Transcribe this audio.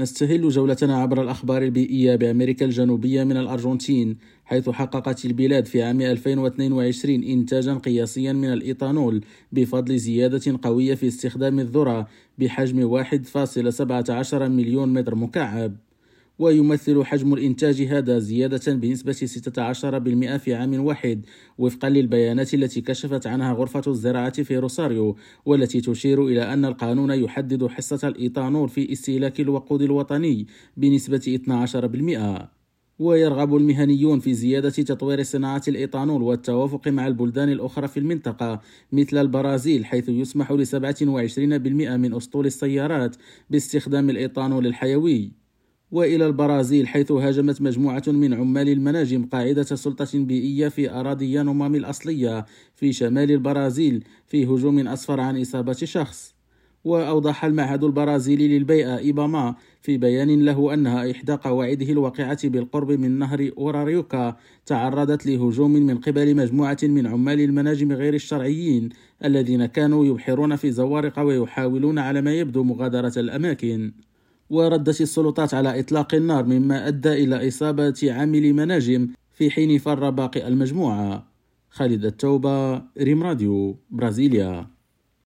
نستهل جولتنا عبر الأخبار البيئية بأمريكا الجنوبية من الأرجنتين حيث حققت البلاد في عام 2022 إنتاجا قياسيا من الإيثانول بفضل زيادة قوية في استخدام الذرة بحجم 1.17 مليون متر مكعب. ويمثل حجم الإنتاج هذا زيادة بنسبة 16% في عام واحد وفقا للبيانات التي كشفت عنها غرفة الزراعة في روساريو والتي تشير إلى أن القانون يحدد حصة الإيثانول في استهلاك الوقود الوطني بنسبة 12%. ويرغب المهنيون في زيادة تطوير صناعة الإيثانول والتوافق مع البلدان الأخرى في المنطقة مثل البرازيل حيث يسمح ل 27% من أسطول السيارات باستخدام الإيثانول الحيوي وإلى البرازيل حيث هاجمت مجموعة من عمال المناجم قاعدة سلطة بيئية في أراضي يانومامي الأصلية في شمال البرازيل في هجوم اسفر عن إصابة شخص. وأوضح المعهد البرازيلي للبيئه إيباما في بيان له أنها إحدى قواعده الواقعة بالقرب من نهر أوراريوكا تعرضت لهجوم من قبل مجموعة من عمال المناجم غير الشرعيين الذين كانوا يبحرون في زوارق ويحاولون على ما يبدو مغادرة الأماكن. وردت السلطات على إطلاق النار مما أدى إلى إصابة عامل مناجم في حين فر باقي المجموعة. خالد التوبة ريم راديو برازيليا.